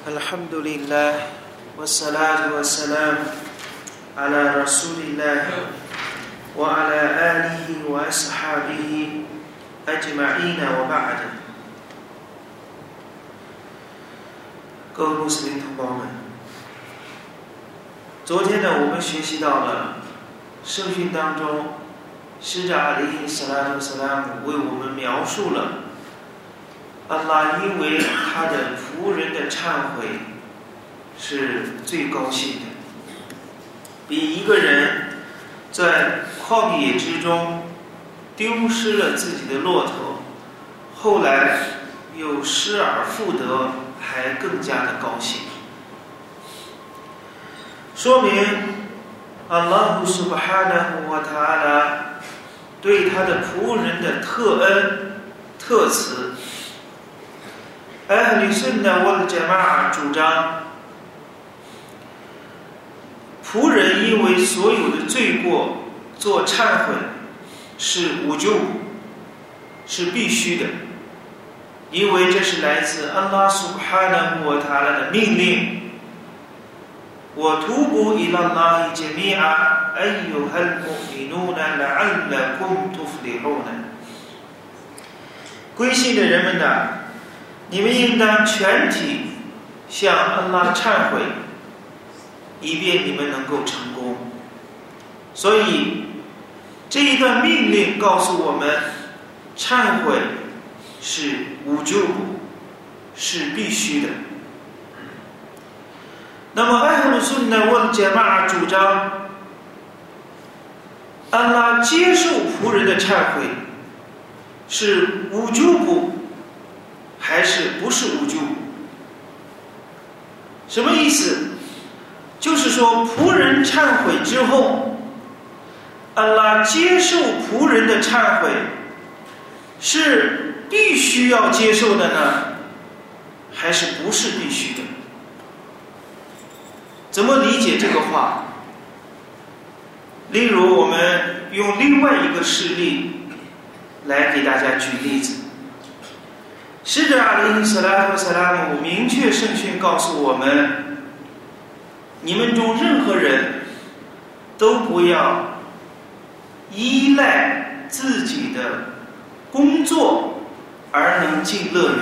الحمد لله والصلاة والسلام على رسول الله وعلى آله وأصحابه أجمعين وبعد 各位穆斯林同胞们，昨天呢，我们学习到了圣训当中，使者阿里·斯拉图·斯拉姆为我们描述了 安拉因为他的仆人的忏悔是最高兴的，比一个人在旷野之中丢失了自己的骆驼，后来又失而复得，还更加的高兴。说明阿拉胡苏巴哈纳胡瓦塔拉对他的仆人的特恩特慈。艾里森的沃杰玛尔主张，仆人因为所有的罪过做忏悔是无救，是必须的，因为这是来自安拉苏哈纳沃塔拉的命令。我徒步伊拉拉伊杰米亚，哎呦，很穆米努呢，来安拉贡图弗里后呢，归信的人们呢？你们应当全体向安拉忏悔，以便你们能够成功。所以这一段命令告诉我们，忏悔是无救补，是必须的。那么艾赫鲁苏呢？问杰玛尔主张，安拉接受仆人的忏悔是无救补。还是不是无救？什么意思？就是说，仆人忏悔之后，阿拉接受仆人的忏悔，是必须要接受的呢，还是不是必须的？怎么理解这个话？例如，我们用另外一个事例来给大家举例子。使者阿里·斯拉夫·斯拉姆明确圣训告诉我们：你们中任何人都不要依赖自己的工作而能进乐园。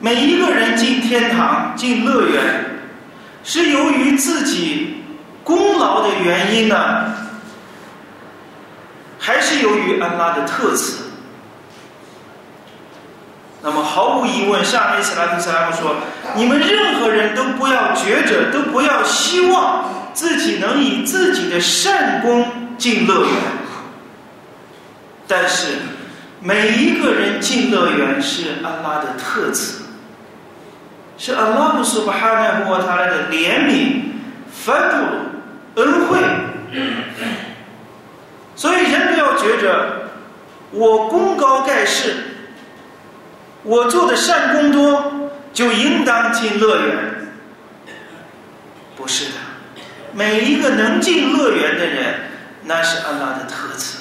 每一个人进天堂、进乐园，是由于自己功劳的原因呢，还是由于安拉的特赐？那么毫无疑问，下面斯拉特斯拉姆说：“你们任何人都不要觉着，都不要希望自己能以自己的善功进乐园。但是，每一个人进乐园是安拉的特赐，是安拉布苏巴哈奈莫他来的怜悯、反助、恩惠。所以，人不要觉着我功高盖世。”我做的善功多，就应当进乐园。不是的，每一个能进乐园的人，那是安拉的特赐。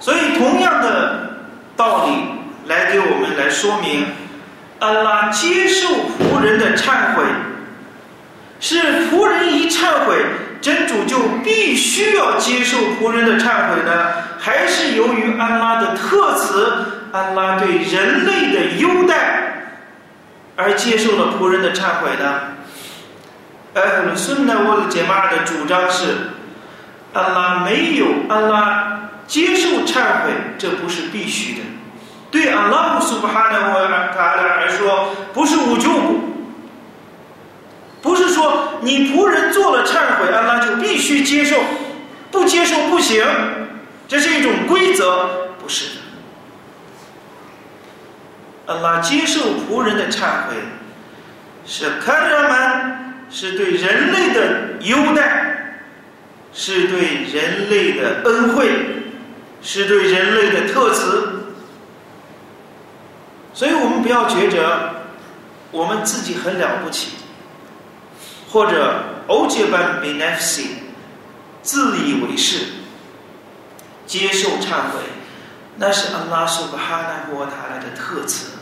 所以，同样的道理来给我们来说明，安拉接受仆人的忏悔，是仆人一忏悔，真主就必须要接受仆人的忏悔呢？还是由于安拉的特赐？安拉对人类的优待而接受了仆人的忏悔呢？艾鲁孙呢？沃的杰玛的主张是：安拉没有安拉接受忏悔，这不是必须的。对安拉苏布哈的沃塔拉来说，不是无救补，不是说你仆人做了忏悔，安拉就必须接受，不接受不行，这是一种规则，不是。阿拉接受仆人的忏悔，是看人们是对人类的优待，是对人类的恩惠，是对人类的特赐。所以我们不要觉着我们自己很了不起，或者欧杰班 benefit 自以为是，接受忏悔。那是阿拉苏巴哈纳波塔拉的特赐。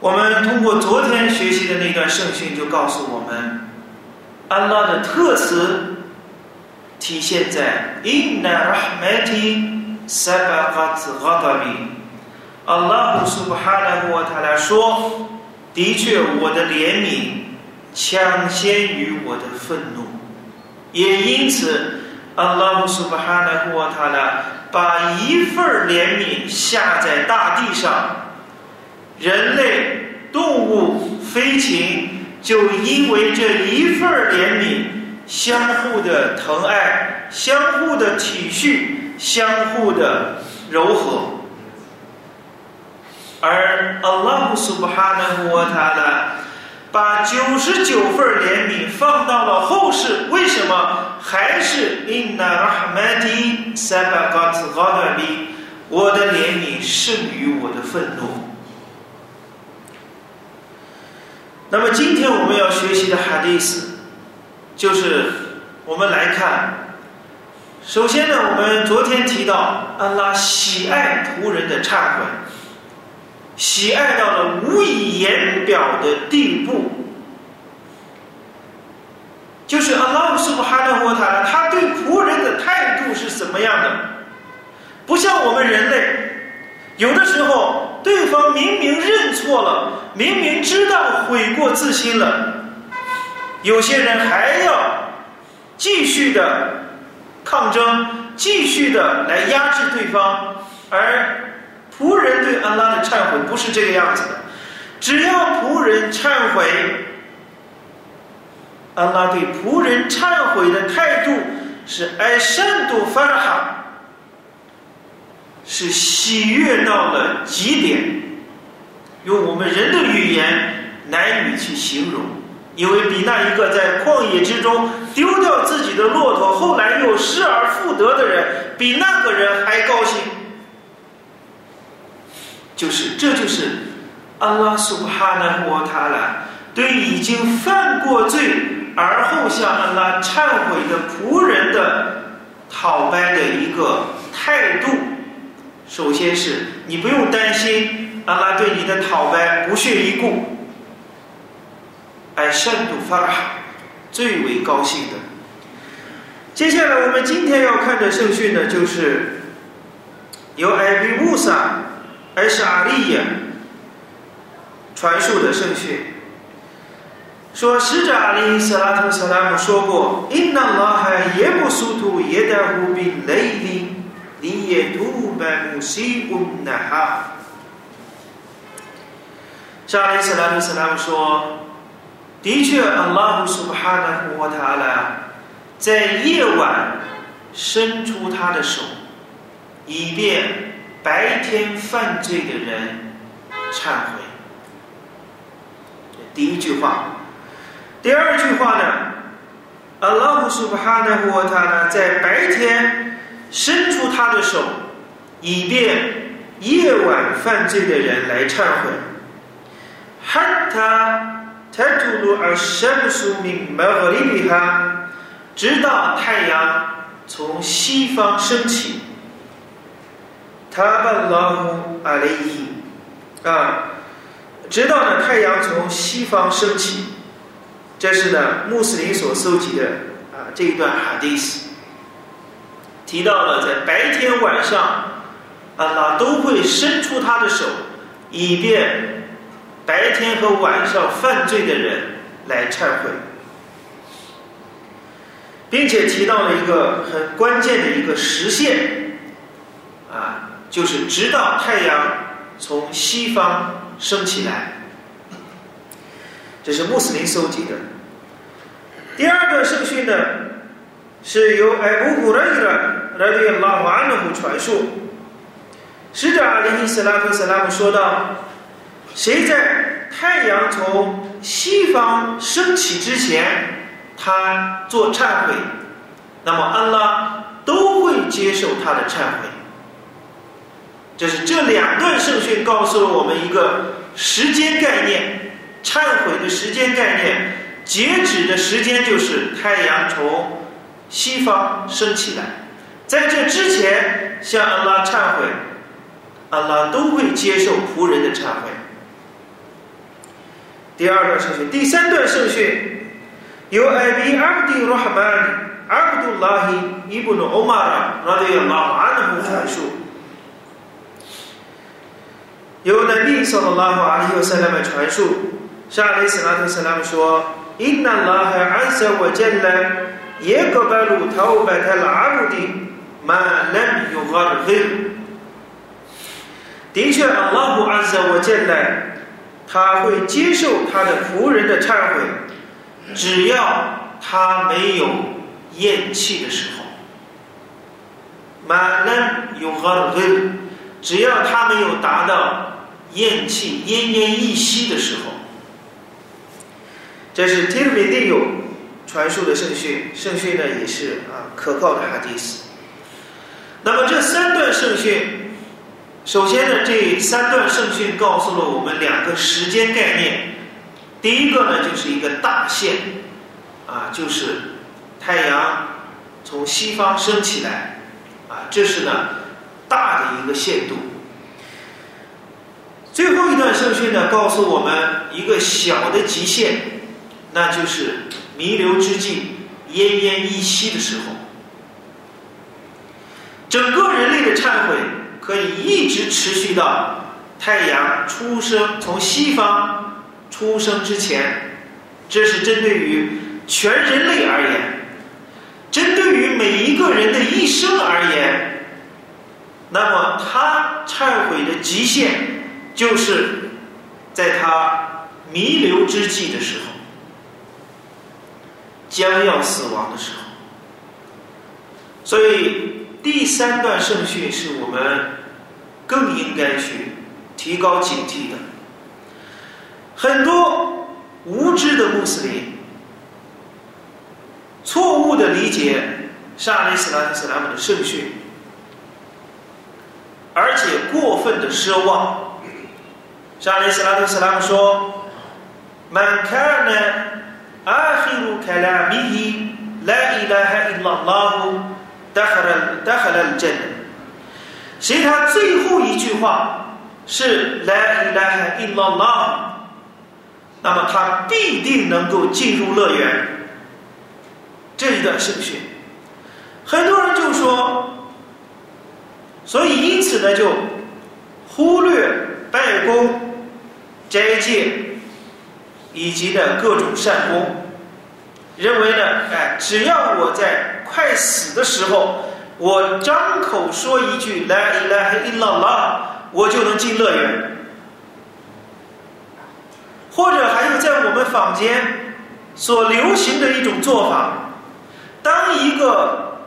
我们通过昨天学习的那段圣训，就告诉我们，安拉的特词体现在 Inna rahmati sabaqat ghadabi。阿拉胡苏巴哈纳国他来说，的确，我的怜悯抢先于我的愤怒，也因此，Allah Subhanahu Wa Taala 把一份怜悯下在大地上，人类、动物、飞禽就因为这一份怜悯，相互的疼爱，相互的体恤，相互的柔和。而 Allah Subhanahu Wa Taala。把九十九份怜悯放到了后世，为什么还是 Inna Rahmati Sabaqat Ghadabi？我的怜悯胜于我的愤怒。那么今天我们要学习的哈迪斯，就是我们来看，首先呢，我们昨天提到安拉喜爱仆人的忏悔。喜爱到了无以言表的地步，就是阿拉姆苏布哈纳沃塔，他对仆人的态度是怎么样的？不像我们人类，有的时候对方明明认错了，明明知道悔过自新了，有些人还要继续的抗争，继续的来压制对方，而。仆人对安拉的忏悔不是这个样子的，只要仆人忏悔，安拉对仆人忏悔的态度是爱善度法哈，是喜悦到了极点，用我们人的语言难以去形容，因为比那一个在旷野之中丢掉自己的骆驼，后来又失而复得的人，比那个人还高兴。就是，这就是阿拉苏哈纳沃塔拉对已经犯过罪而后向阿拉忏悔的仆人的讨白的一个态度。首先是你不用担心阿拉对你的讨白不屑一顾，而善度发哈最为高兴的。接下来我们今天要看的圣训呢，就是由艾比乌萨。而是阿利耶传述的圣训，说使者阿里斯拉图斯拉姆说过：“Inna Allah yabsutu yadahu bil-layli liyatuba musii'un nahar。”沙利斯拉图斯拉姆说：“的确，安拉苏哈纳胡塔拉在夜晚伸出他的手，以便。”白天犯罪的人忏悔，第一句话。第二句话呢？阿拉布苏巴哈纳沃塔呢，在白天伸出他的手，以便夜晚犯罪的人来忏悔。哈塔泰图鲁尔什苏明马格里比哈，直到太阳从西方升起。塔巴拉姆阿雷伊啊，直到呢太阳从西方升起，这是呢穆斯林所搜集的啊这一段哈迪斯，提到了在白天晚上，阿拉都会伸出他的手，以便白天和晚上犯罪的人来忏悔，并且提到了一个很关键的一个实现啊。就是直到太阳从西方升起来，这是穆斯林搜集的。第二个圣训呢，是由艾布古勒伊的来对拉瓦安努传述。使者阿里·斯拉特·斯拉姆说道：“谁在太阳从西方升起之前，他做忏悔，那么安拉都会接受他的忏悔。”就是这两段圣训告诉了我们一个时间概念，忏悔的时间概念，截止的时间就是太阳从西方升起来，在这之前向安拉忏悔，安拉都会接受仆人的忏悔。第二段圣训，第三段圣训由艾比阿布迪罗哈曼阿卜杜拉希伊布努欧玛拉拉迪亚拉安的传述，由那比萨拉拉哈阿里尤塞拉曼传述，沙利斯拉特塞拉姆说：“因那拉哈安塞我见了耶格巴鲁陶白泰拉阿布迪曼能有哈的黑。”的确，阿拉布安塞我见了，他会接受他的仆人的忏悔，只要他没有。咽气的时候，马能有何根？只要他没有达到咽气、奄奄一息的时候，这是 t i r m i d i o 传述的圣训。圣训呢也是啊可靠的哈迪斯。那么这三段圣训，首先呢这三段圣训告诉了我们两个时间概念。第一个呢就是一个大限，啊就是。太阳从西方升起来，啊，这是呢大的一个限度。最后一段圣训呢，告诉我们一个小的极限，那就是弥留之际、奄奄一息的时候。整个人类的忏悔可以一直持续到太阳出生从西方出生之前，这是针对于全人类而言。针对于每一个人的一生而言，那么他忏悔的极限，就是在他弥留之际的时候，将要死亡的时候。所以第三段圣训是我们更应该去提高警惕的。很多无知的穆斯林。错误的理解沙利斯拉特斯拉姆的圣训，而且过分的奢望。沙利斯拉特斯拉姆说：“Man kana akhiru kalamihi la ilaha illallah dakhala dakhala al-jannah。”谁他最后一句话是 “la ilaha illallah”，那么他必定能够进入乐园。这一段圣训，很多人就说，所以因此呢，就忽略拜功、斋戒以及的各种善功，认为呢，哎，只要我在快死的时候，我张口说一句来来伊拉拉，我就能进乐园。或者还有在我们坊间所流行的一种做法。当一个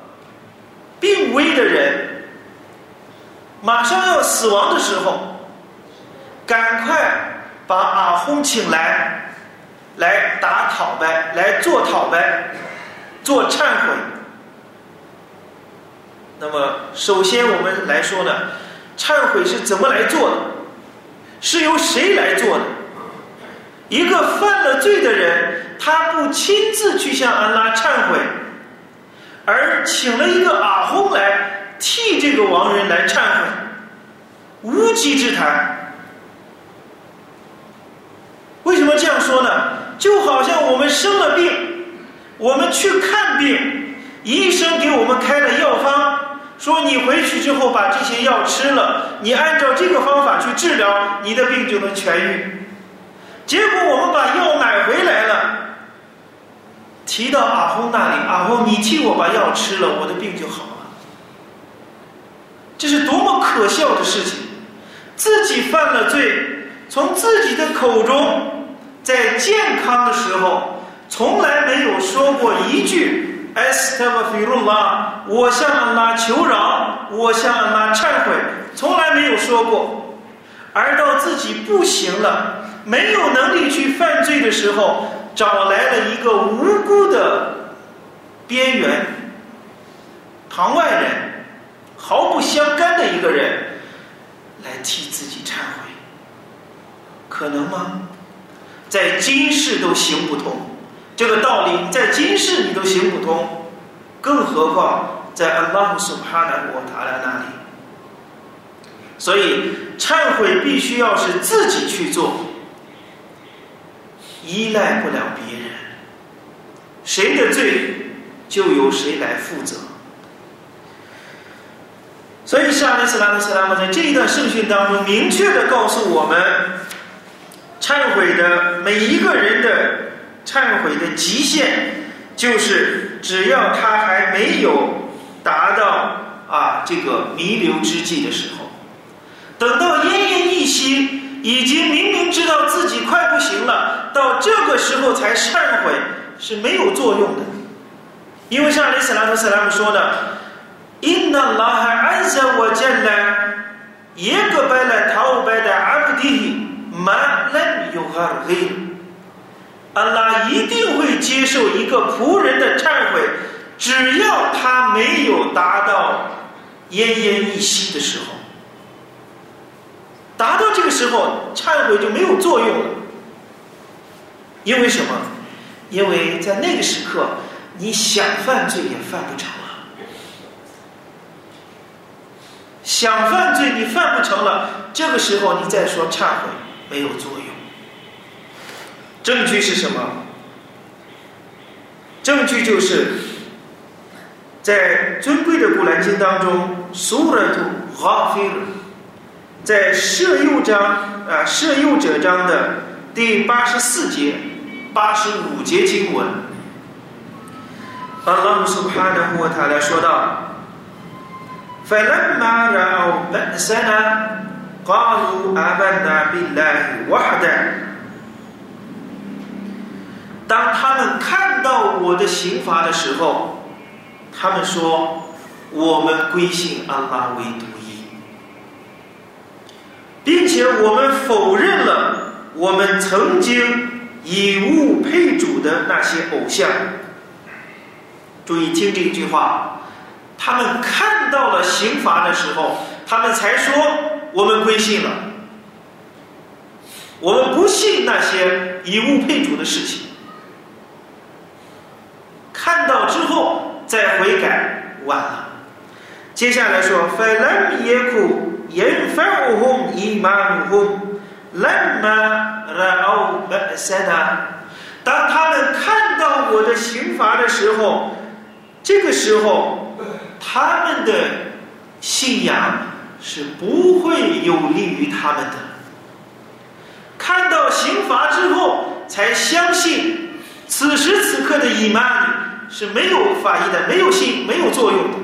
病危的人马上要死亡的时候，赶快把阿訇请来，来打讨呗，来做讨呗，做忏悔。那么，首先我们来说呢，忏悔是怎么来做的？是由谁来做的？一个犯了罪的人，他不亲自去向安拉忏悔。而请了一个阿訇来替这个亡人来忏悔，无稽之谈。为什么这样说呢？就好像我们生了病，我们去看病，医生给我们开了药方，说你回去之后把这些药吃了，你按照这个方法去治疗，你的病就能痊愈。结果我们把药买回来了。提到阿訇那里，阿訇，你替我把药吃了，我的病就好了。这是多么可笑的事情！自己犯了罪，从自己的口中，在健康的时候，从来没有说过一句 “Estevfirullah”，我向安拉求饶，我向安拉忏悔，从来没有说过。而到自己不行了，没有能力去犯罪的时候。找来了一个无辜的边缘堂外人，毫不相干的一个人来替自己忏悔，可能吗？在今世都行不通，这个道理在今世你都行不通，更何况在阿拉姆苏哈纳国塔拉那里？所以忏悔必须要是自己去做。依赖不了别人，谁的罪就由谁来负责。所以，沙利斯拉的斯拉姆在这一段圣训当中，明确的告诉我们，忏悔的每一个人的忏悔的极限，就是只要他还没有达到啊这个弥留之际的时候，等到奄奄一息，已经明明知道自己快不行了，到这个时候才忏悔是没有作用的，因为像阿里斯拉特斯拉姆说的。因那拉哈安生我见了，一个白来逃白的阿布迪，满来有哈黑。安拉一定会接受一个仆人的忏悔，只要他没有达到奄奄一息的时候。达到这个时候，忏悔就没有作用了。因为什么？因为在那个时刻，你想犯罪也犯不成了。想犯罪，你犯不成了，这个时候你再说忏悔没有作用。证据是什么？证据就是在尊贵的古兰经当中，苏勒图哈菲尔在摄诱章啊摄诱者章的第八十四节、八十五节经文，阿拉姆苏哈的穆塔来说道。فلما رأوا بأسنا قالوا آمنا بالله وحده 当他们看到我的刑罚的时候，他们说：“我们归信安拉为独一，并且我们否认了我们曾经以物配主的那些偶像。”注意听这句话。他们看到了刑罚的时候，他们才说 我们归信了。我们不信那些以物配主的事情。看到之后再悔改，晚了。接下来说，فلم يكن ينفعهم إيمانهم لما رأوا بأسنا。当他们看到我的刑罚的时候，这个时候。他们的信仰 是不会有利于他们的。看到刑罚之后，才相信此时此刻的伊曼是没有法益的，没有信，没有作用的。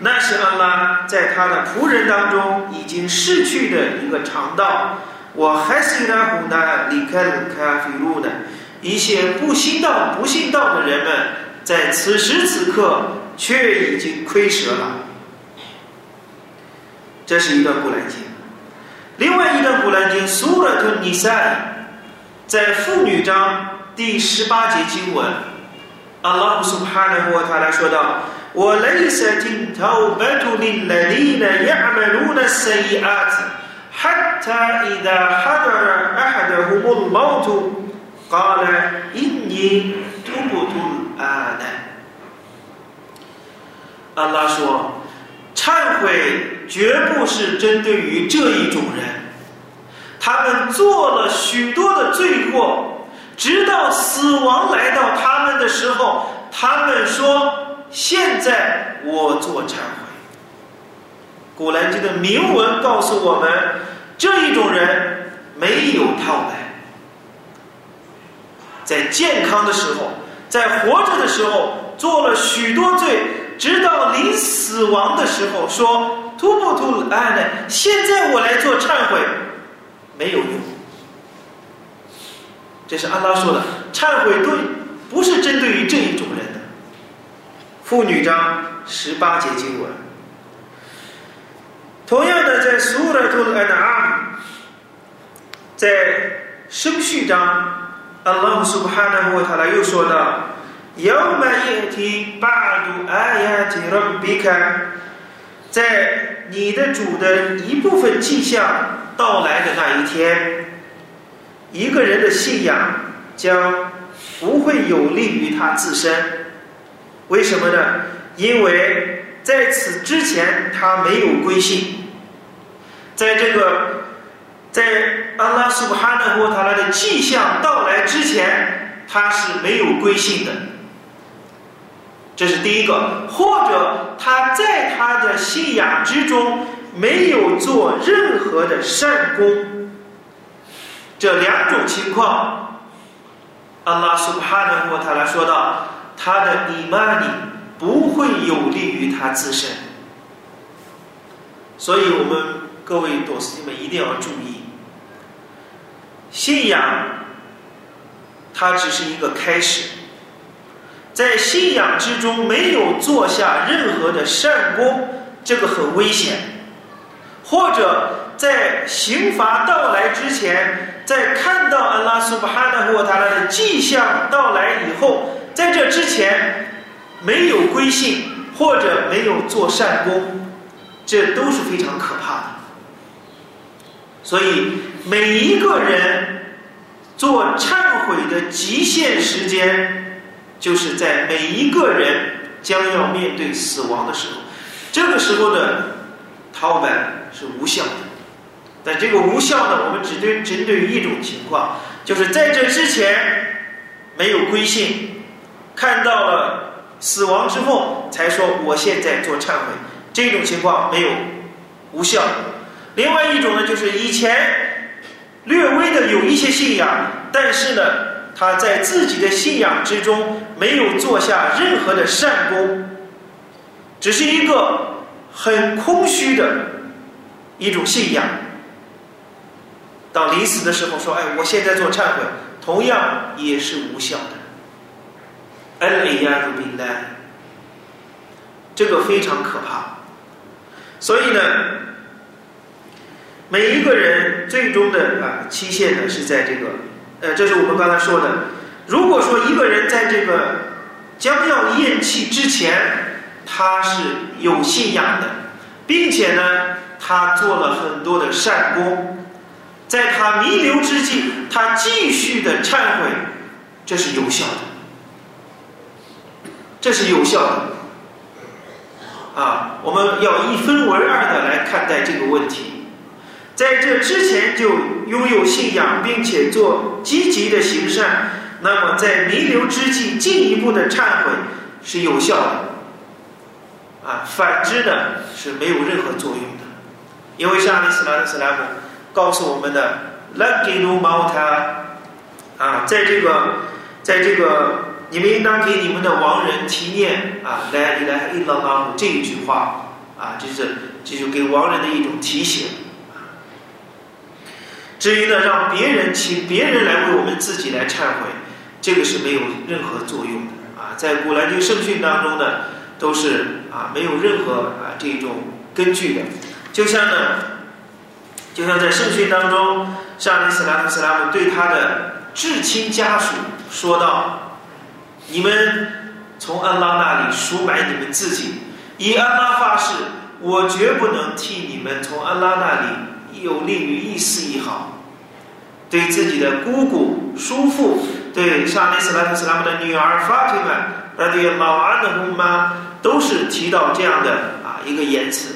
那是安拉在他的仆人当中已经逝去的一个肠道。我还是让胡纳离开了卡菲路的。一些不信道、不信道的人们，在此时此刻却已经亏折了。这是一段古兰经。另外一段古兰经《苏勒图尼赛》在妇女章第十八节经文，阿拉苏哈纳沃塔拉说道：“我雷塞听头白图林来里的亚麦鲁的塞伊阿子，哈塔伊达哈德尔阿哈德胡木毛图。”好了，因你突不突啊？呢？阿拉说，忏悔绝不是针对于这一种人，他们做了许多的罪过，直到死亡来到他们的时候，他们说：“现在我做忏悔。”古兰经的铭文告诉我们，这一种人没有套白。在健康的时候，在活着的时候做了许多罪，直到临死亡的时候说：“突不突哎呢？现在我来做忏悔，没有用。”这是安拉说的，忏悔对不是针对于这一种人的。妇女章十八节经文，同样的在苏拉图安阿，在生序章。Allah subhanahu wa ta'ala 又说道：“Yawma yati ba'du ayat Rabbika，在你的主的一部分迹象到来的那一天，一个人的信仰将不会有利于他自身。为什么呢？因为在此之前他没有归信，在这个。”在阿拉苏哈纳沃塔拉的迹象到来之前，他是没有归信的。这是第一个，或者他在他的信仰之中没有做任何的善功，这两种情况，阿拉苏哈纳沃塔拉说到，他的伊玛尼不会有利于他自身。所以我们各位董司机们一定要注意，信仰它只是一个开始。在信仰之中没有做下任何的善功，这个很危险；或者在刑罚到来之前，在看到安拉苏巴哈纳沃达拉的迹象到来以后，在这之前没有归信或者没有做善功，这都是非常可怕的。所以每一个人做忏悔的极限时间。就是在每一个人将要面对死亡的时候，这个时候的逃版是无效的。但这个无效呢，我们只对针对于一种情况，就是在这之前没有归信，看到了死亡之后才说我现在做忏悔，这种情况没有无效。另外一种呢，就是以前略微的有一些信仰，但是呢。他在自己的信仰之中没有做下任何的善功，只是一个很空虚的一种信仰。到临死的时候说：“哎，我现在做忏悔，同样也是无效的。”恩里亚鲁宾丹，这个非常可怕。所以呢，每一个人最终的啊期限呢是在这个。呃，这是我们刚才说的。如果说一个人在这个将要咽气之前，他是有信仰的，并且呢，他做了很多的善功，在他弥留之际，他继续的忏悔，这是有效的，这是有效的。啊，我们要一分为二的来看待这个问题。在这之前就拥有信仰，并且做积极的行善，那么在弥留之际进一步的忏悔是有效的，啊，反之呢是没有任何作用的，因为像阿里斯拉的斯拉姆告诉我们的，la g i n u 啊，在这个，在这个，你们应当给你们的亡人提念啊，来来伊拉拉姆这一句话，啊，这是这就给亡人的一种提醒。至于呢，让别人请别人来为我们自己来忏悔，这个是没有任何作用的啊。在古兰经圣训当中呢，都是啊没有任何啊这种根据的。就像呢，就像在圣训当中，上利斯拉夫斯拉姆对他的至亲家属说道：“你们从安拉那里赎买你们自己，以安拉发誓，我绝不能替你们从安拉那里有利于一丝一毫。”对自己的姑姑、叔父，对沙利斯拉特斯拉姆的女儿法提曼，那对老安的姑妈，都是提到这样的啊一个言辞，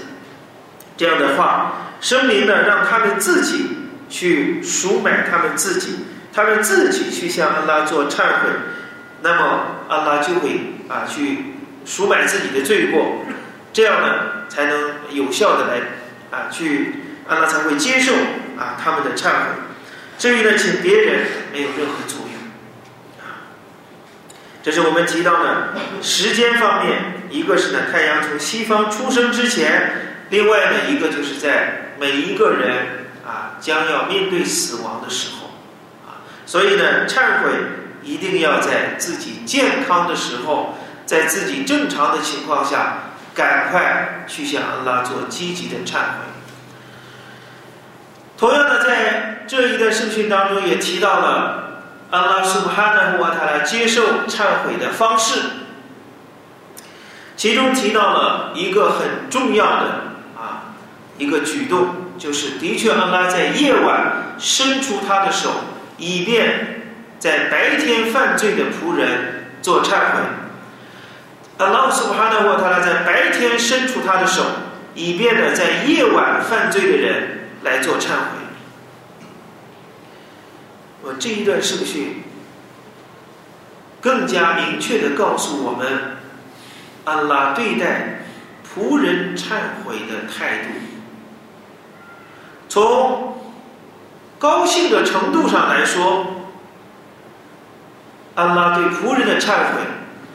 这样的话，声明呢，让他们自己去赎买他们自己，他们自己去向安拉做忏悔，那么安拉就会啊去赎买自己的罪过，这样呢，才能有效的来啊去安拉才会接受啊他们的忏悔。至于呢，请别人没有任何作用，这是我们提到的时间方面，一个是呢太阳从西方出生之前，另外呢一个就是在每一个人啊将要面对死亡的时候，啊，所以呢忏悔一定要在自己健康的时候，在自己正常的情况下，赶快去向安拉做积极的忏悔。同样的，在这一段圣训当中也提到了安拉苏布哈纳胡瓦塔拉接受忏悔的方式，其中提到了一个很重要的啊一个举动，就是的确安拉在夜晚伸出他的手，以便在白天犯罪的仆人做忏悔。安拉苏布哈纳胡瓦塔拉在白天伸出他的手，以便呢在夜晚犯罪的人。来做忏悔。我这一段圣训更加明确的告诉我们，安拉对待仆人忏悔的态度。从高兴的程度上来说，安拉对仆人的忏悔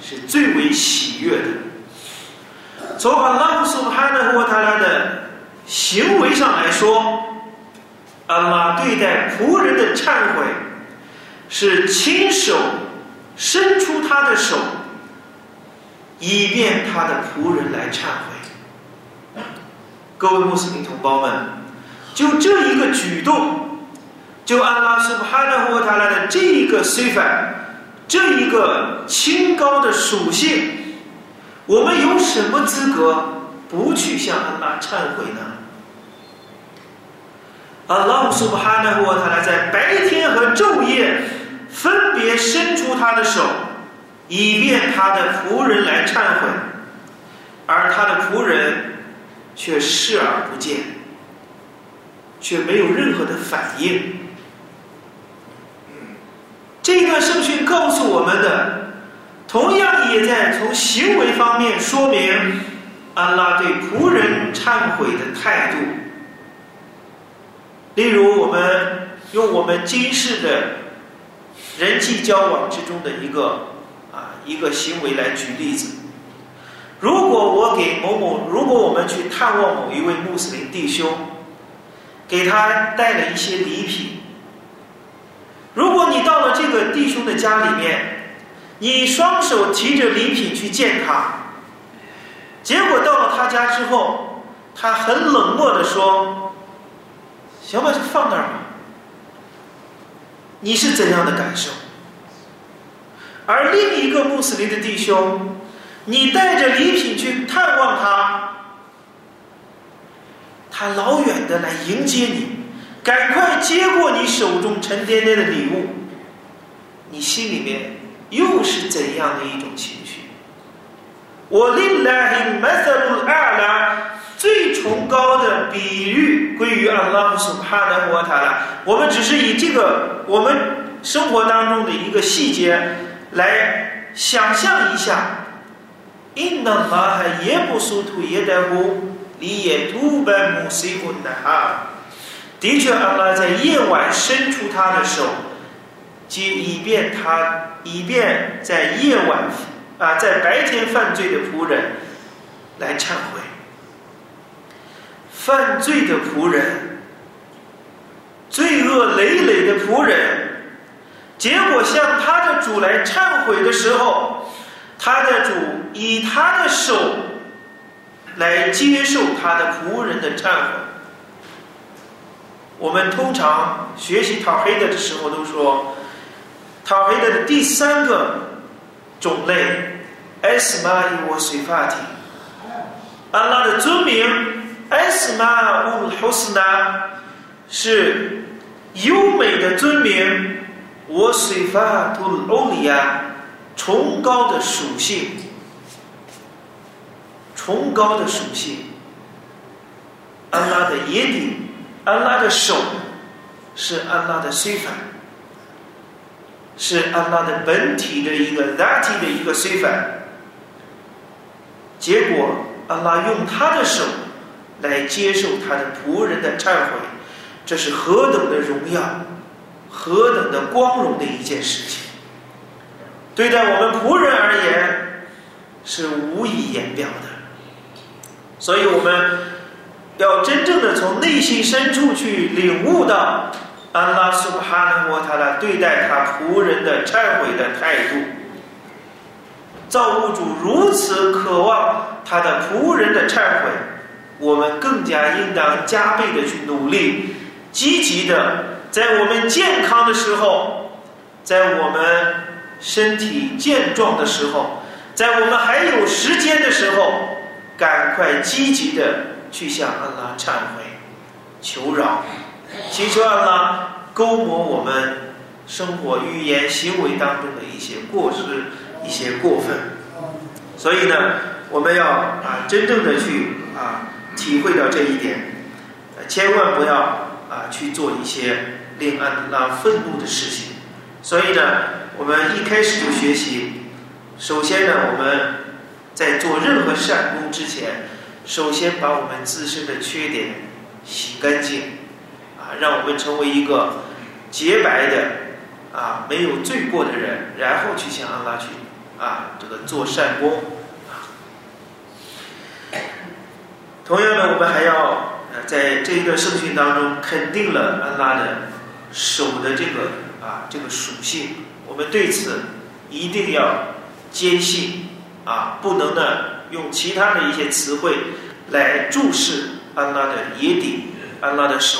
是最为喜悦的。从阿拉苏哈纳沃塔拉的行为上来说，安拉对待仆人的忏悔是亲手伸出他的手，以便他的仆人来忏悔。各位穆斯林同胞们。就这一个举动，就安拉斯布哈纳沃塔拉的这一个 s i 这一个清高的属性，我们有什么资格不去向安拉忏悔呢？安拉苏布哈纳沃塔拉在白天和昼夜分别伸出他的手，以便他的仆人来忏悔，而他的仆人却视而不见。却没有任何的反应。这段圣训告诉我们的，同样也在从行为方面说明安拉对仆人忏悔的态度。例如，我们用我们今世的人际交往之中的一个啊一个行为来举例子。如果我给某某，如果我们去探望某一位穆斯林弟兄。给他带了一些礼品。如果你到了这个弟兄的家里面，你双手提着礼品去见他，结果到了他家之后，他很冷漠的说：“行吧，就放那儿吧。”你是怎样的感受？而另一个穆斯林的弟兄，你带着礼品去探望他。他老远的来迎接你，赶快接过你手中沉甸甸的礼物，你心里面又是怎样的一种情绪？我令来麦塞鲁阿拉最崇高的比喻归于阿拉姆苏哈德沃塔拉。我们只是以这个我们生活当中的一个细节来想象一下。因那马哈耶布苏图耶德呼。你也突白木西混的哈，的确，阿拉在夜晚伸出他的手，即以便他，以便在夜晚啊，在白天犯罪的仆人来忏悔。犯罪的仆人，罪恶累累的仆人，结果向他的主来忏悔的时候，他的主以他的手。来接受他的仆人的忏悔。我们通常学习塔黑的的时候都说，塔黑的的第三个种类，s 玛伊沃水法提，安拉的尊名，s 玛乌胡斯纳，是优美的尊名，我水法图欧里亚，崇高的属性。崇高的属性，安拉的耶顶，安拉的手，是安拉的虽反，是安拉的本体的一个 that 的一个虽反。结果，安拉用他的手来接受他的仆人的忏悔，这是何等的荣耀，何等的光荣的一件事情。对待我们仆人而言，是无以言表的。所以，我们要真正的从内心深处去领悟到安拉苏哈纳沃塔拉对待他仆人的忏悔的态度。造物主如此渴望他的仆人的忏悔，我们更加应当加倍的去努力，积极的在我们健康的时候，在我们身体健壮的时候，在我们还有时间的时候。赶快积极的去向安拉忏悔、求饶，祈求安拉勾抹我们生活、语言、行为当中的一些过失、一些过分。所以呢，我们要啊真正的去啊体会到这一点。千万不要啊去做一些令安拉愤怒的事情。所以呢，我们一开始就学习，首先呢，我们在做任何善功之前，首先把我们自身的缺点洗干净，啊，让我们成为一个洁白的啊没有罪过的人，然后去向安拉去啊这个做善功。同样呢，我们还要呃在这一个圣训当中肯定了安拉的手的这个啊这个属性，我们对此一定要坚信啊，不能呢用其他的一些词汇来注释安拉的耶底，安拉的手。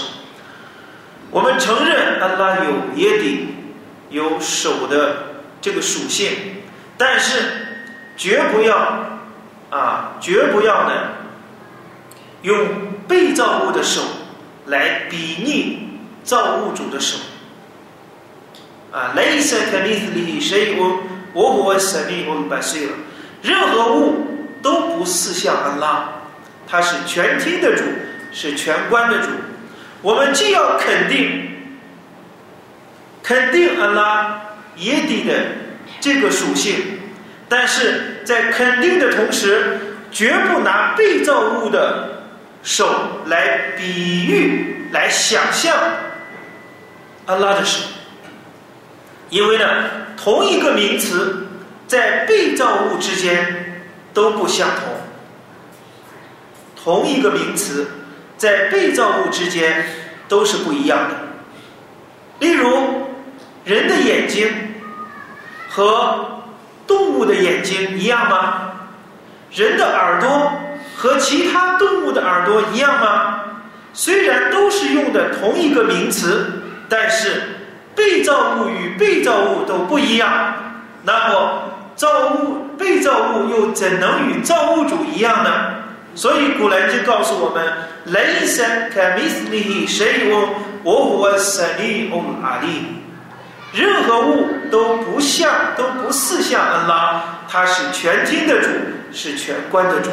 我们承认安拉有耶底，有手的这个属性，但是绝不要啊，绝不要呢。用被造物的手来比拟造物主的手，啊，雷色克尼斯里谁我我我神力我们百岁了，任何物都不似像安拉，他是全听的主，是全观的主。我们既要肯定肯定安拉耶底的这个属性，但是在肯定的同时，绝不拿被造物的。手来比喻，来想象安拉的手，因为呢，同一个名词在被造物之间都不相同。同一个名词在被造物之间都是不一样的。例如，人的眼睛和动物的眼睛一样吗？人的耳朵？和其他动物的耳朵一样吗？虽然都是用的同一个名词，但是被造物与被造物都不一样。那么造物被造物又怎能与造物主一样呢？所以古兰经告诉我们：“雷神卡米斯利谁我我我神利翁阿利，任何物都不像，都不似像安拉，他是全听的主，是全观的主。”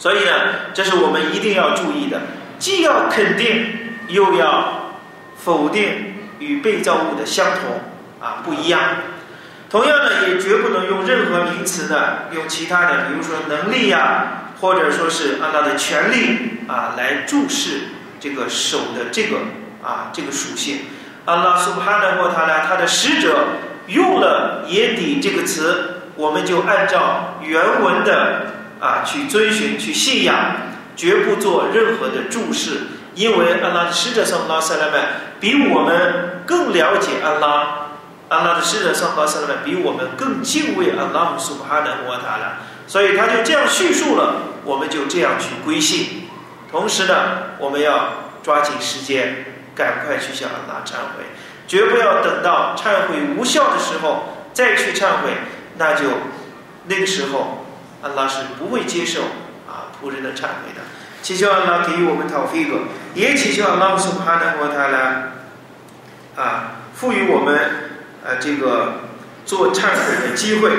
所以呢，这是我们一定要注意的，既要肯定，又要否定与被造物的相同啊不一样。同样呢，也绝不能用任何名词呢，用其他的，比如说能力呀，或者说是安拉的权利啊，来注释这个手的这个啊这个属性。阿拉苏哈的或他呢，他的使者用了也底这个词，我们就按照原文的。啊，去遵循、去信仰，绝不做任何的注释，因为安拉的使者上拉萨拉曼比我们更了解安拉，安拉的使者上拉萨拉曼比我们更敬畏安拉姆苏哈的摩塔拉，所以他就这样叙述了，我们就这样去归信。同时呢，我们要抓紧时间，赶快去向安拉忏悔，绝不要等到忏悔无效的时候再去忏悔，那就那个时候。安拉是不会接受啊仆人的忏悔的。祈求来拉给予我们条飞狗也祈求了拉苏哈纳和他呢啊赋予我们呃这个做忏悔的机会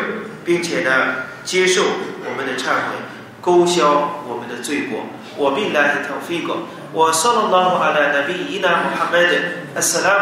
并且呢接受我们的忏悔勾销我们的罪过我并来自飞狗我上了楼我还那边伊朗 alaihi wa sallam